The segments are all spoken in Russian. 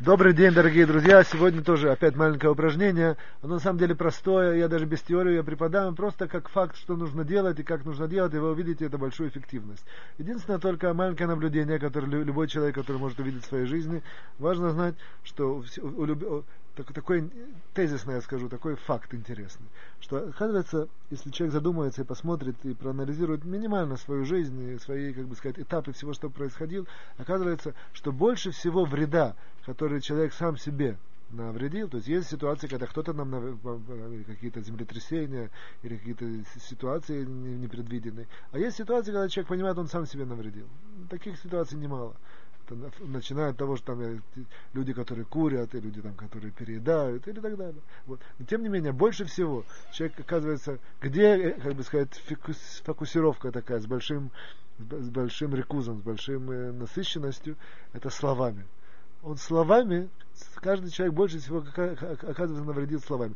Добрый день, дорогие друзья. Сегодня тоже опять маленькое упражнение. Оно на самом деле простое. Я даже без теории я преподаю. Просто как факт, что нужно делать и как нужно делать, и вы увидите это большую эффективность. Единственное только маленькое наблюдение, которое любой человек, который может увидеть в своей жизни. Важно знать, что у, такой тезисный, я скажу, такой факт интересный, что оказывается, если человек задумается и посмотрит и проанализирует минимально свою жизнь и свои, как бы сказать, этапы всего, что происходило, оказывается, что больше всего вреда, который человек сам себе навредил. То есть есть ситуации, когда кто-то нам какие-то землетрясения или какие-то ситуации непредвиденные. А есть ситуации, когда человек понимает, он сам себе навредил. Таких ситуаций немало начиная от того, что там люди, которые курят, и люди, там, которые переедают, или так далее. Вот. Но тем не менее, больше всего человек оказывается, где, э, как бы сказать, фокусировка такая, с большим, с большим рекузом, с большим э, насыщенностью, это словами он словами, каждый человек больше всего оказывается навредит словами.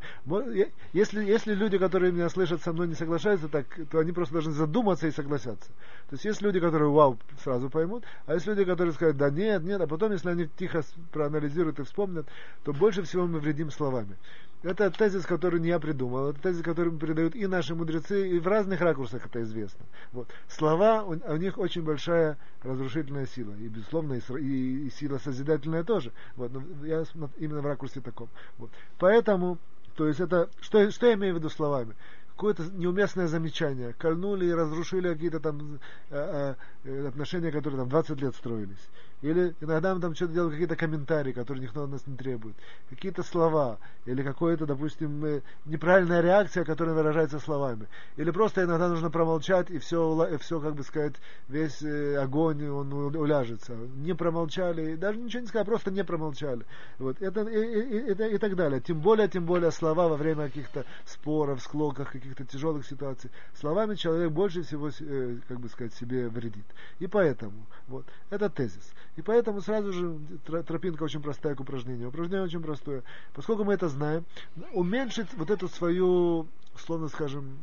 Если, если люди, которые меня слышат, со мной не соглашаются так, то они просто должны задуматься и согласятся. То есть есть люди, которые вау, сразу поймут, а есть люди, которые скажут, да нет, нет, а потом, если они тихо проанализируют и вспомнят, то больше всего мы вредим словами. Это тезис, который не я придумал, это тезис, который передают и наши мудрецы, и в разных ракурсах это известно. Вот. Слова, у, у них очень большая разрушительная сила, и, безусловно, и, и, и сила созидательная тоже. Вот. Но я именно в ракурсе таком. Вот. Поэтому, то есть это, что, что я имею в виду словами? какое-то неуместное замечание, кольнули и разрушили какие-то там э, э, отношения, которые там 20 лет строились. Или иногда мы там что-то делаем, какие-то комментарии, которые никто от нас не требует. Какие-то слова. Или какое-то, допустим, э, неправильная реакция, которая выражается словами. Или просто иногда нужно промолчать, и все, и все как бы сказать, весь э, огонь, он уляжется. Не промолчали, даже ничего не сказали, просто не промолчали. Вот. Это, и, и, и, и так далее. Тем более, тем более слова во время каких-то споров, склоках, каких-то тяжелых ситуаций. Словами человек больше всего, э, как бы сказать, себе вредит. И поэтому, вот, это тезис. И поэтому сразу же тропинка очень простая к упражнению. Упражнение очень простое. Поскольку мы это знаем, уменьшить вот эту свою, словно скажем,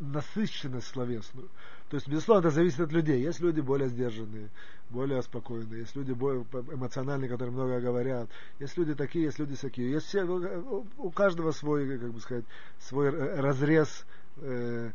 насыщенность словесную. То есть, безусловно, это зависит от людей. Есть люди более сдержанные, более спокойные, есть люди более эмоциональные, которые много говорят, есть люди такие, есть люди такие. Есть все, у каждого свой, как бы сказать, свой разрез э,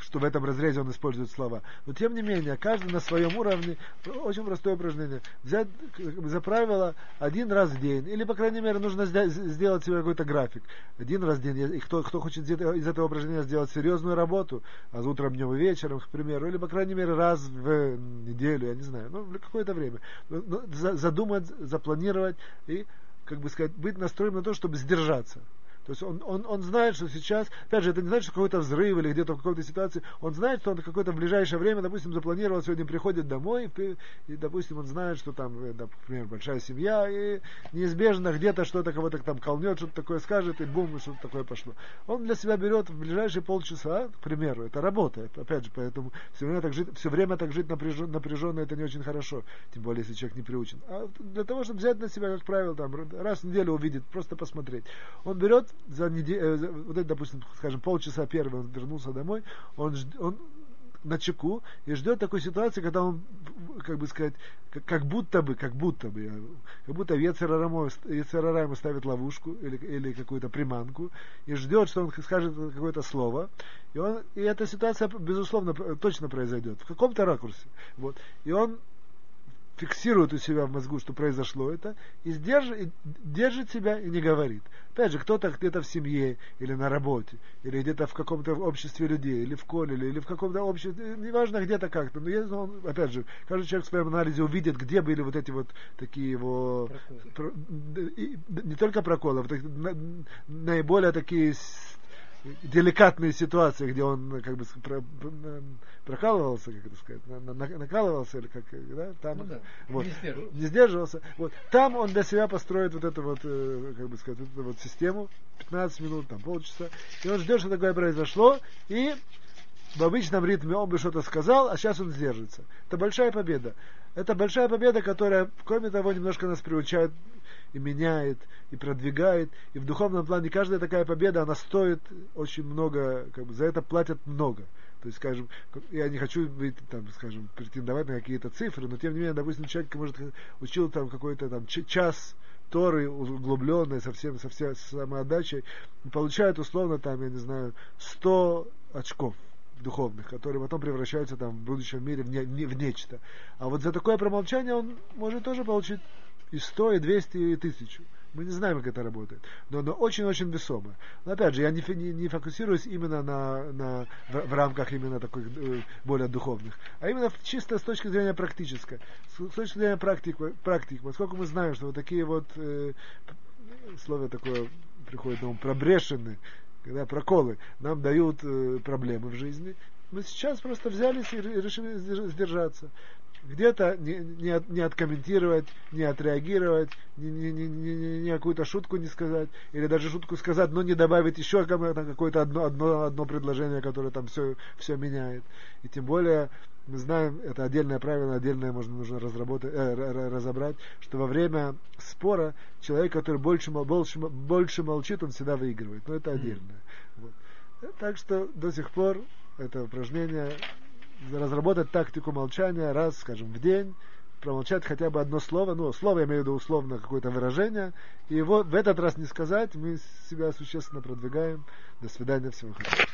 что в этом разрезе он использует слова. Но тем не менее, каждый на своем уровне, очень простое упражнение, взять за правило один раз в день, или, по крайней мере, нужно сделать себе какой-то график. Один раз в день, и кто, кто хочет из этого упражнения сделать серьезную работу, а утром, днем и вечером, к примеру, или, по крайней мере, раз в неделю, я не знаю, ну, какое-то время. Задумать, запланировать и, как бы сказать, быть настроен на то, чтобы сдержаться. То есть он, он, он знает, что сейчас, опять же, это не значит, что какой-то взрыв или где-то в какой-то ситуации, он знает, что он какое-то в ближайшее время, допустим, запланировал, сегодня приходит домой, и, допустим, он знает, что там, э, например, большая семья, и неизбежно где-то что-то кого-то там колнет, что-то такое скажет, и бум, и что-то такое пошло. Он для себя берет в ближайшие полчаса, к примеру, это работает, опять же, поэтому все время так жить, все время так жить напряженно, напряженно это не очень хорошо, тем более, если человек не приучен. А для того, чтобы взять на себя, как правило, там, раз в неделю увидеть, просто посмотреть, он берет за неделю, э, вот это, допустим, скажем, полчаса первый он вернулся домой, он, он на чеку и ждет такой ситуации, когда он, как бы сказать, как, как будто бы, как будто бы, как будто Ецерара ему ставит ловушку или, или какую-то приманку и ждет, что он скажет какое-то слово, и, он, и эта ситуация, безусловно, точно произойдет в каком-то ракурсе. Вот. И он фиксирует у себя в мозгу, что произошло это, и, сдержит, и держит себя и не говорит. Опять же, кто-то где-то в семье, или на работе, или где-то в каком-то обществе людей, или в колледже, или в каком-то обществе, неважно где-то как-то, но если он, опять же, каждый человек в своем анализе увидит, где были вот эти вот такие его, про, не только проколы, а наиболее такие деликатные ситуации, где он как бы про, прокалывался, как это сказать, на, на, накалывался или как, да, там, ну, да. Вот, не, сдерживался. не сдерживался. Вот, там он для себя построит вот эту вот, э, как бы сказать, вот эту вот систему, 15 минут, там полчаса, и он ждет, что такое произошло, и в обычном ритме он бы что-то сказал, а сейчас он сдержится. Это большая победа. Это большая победа, которая, кроме того, немножко нас приучает и меняет, и продвигает. И в духовном плане каждая такая победа, она стоит очень много, как бы за это платят много. То есть, скажем, я не хочу быть, там, скажем, претендовать на какие-то цифры, но тем не менее, допустим, человек, может, учил там какой-то там час Торы углубленной, совсем, со всей самоотдачей, получает условно там, я не знаю, 100 очков духовных, которые потом превращаются там в будущем мире в, не, в нечто. А вот за такое промолчание он может тоже получить и 100, и 200, и 1000. Мы не знаем, как это работает. Но оно очень-очень весомое. Но опять же, я не, не, не фокусируюсь именно на, на, в, в рамках именно таких э, более духовных, а именно чисто с точки зрения практической. С, с точки зрения практик, практик, поскольку мы знаем, что вот такие вот, э, слово такое приходит на ум, пробрешены, когда проколы нам дают э, проблемы в жизни, мы сейчас просто взялись и решили сдержаться где-то не, не, от, не откомментировать, не отреагировать, не, не, не, не, не какую-то шутку не сказать, или даже шутку сказать, но не добавить еще какое-то одно, одно, одно предложение, которое там все, все меняет. И тем более мы знаем, это отдельное правило, отдельное можно нужно разработать, э, разобрать, что во время спора человек, который больше, больше, больше молчит, он всегда выигрывает. Но это отдельное. Вот. Так что до сих пор это упражнение разработать тактику молчания раз, скажем, в день, промолчать хотя бы одно слово, ну, слово я имею в виду условно какое-то выражение, и вот в этот раз не сказать, мы себя существенно продвигаем. До свидания, всего хорошего.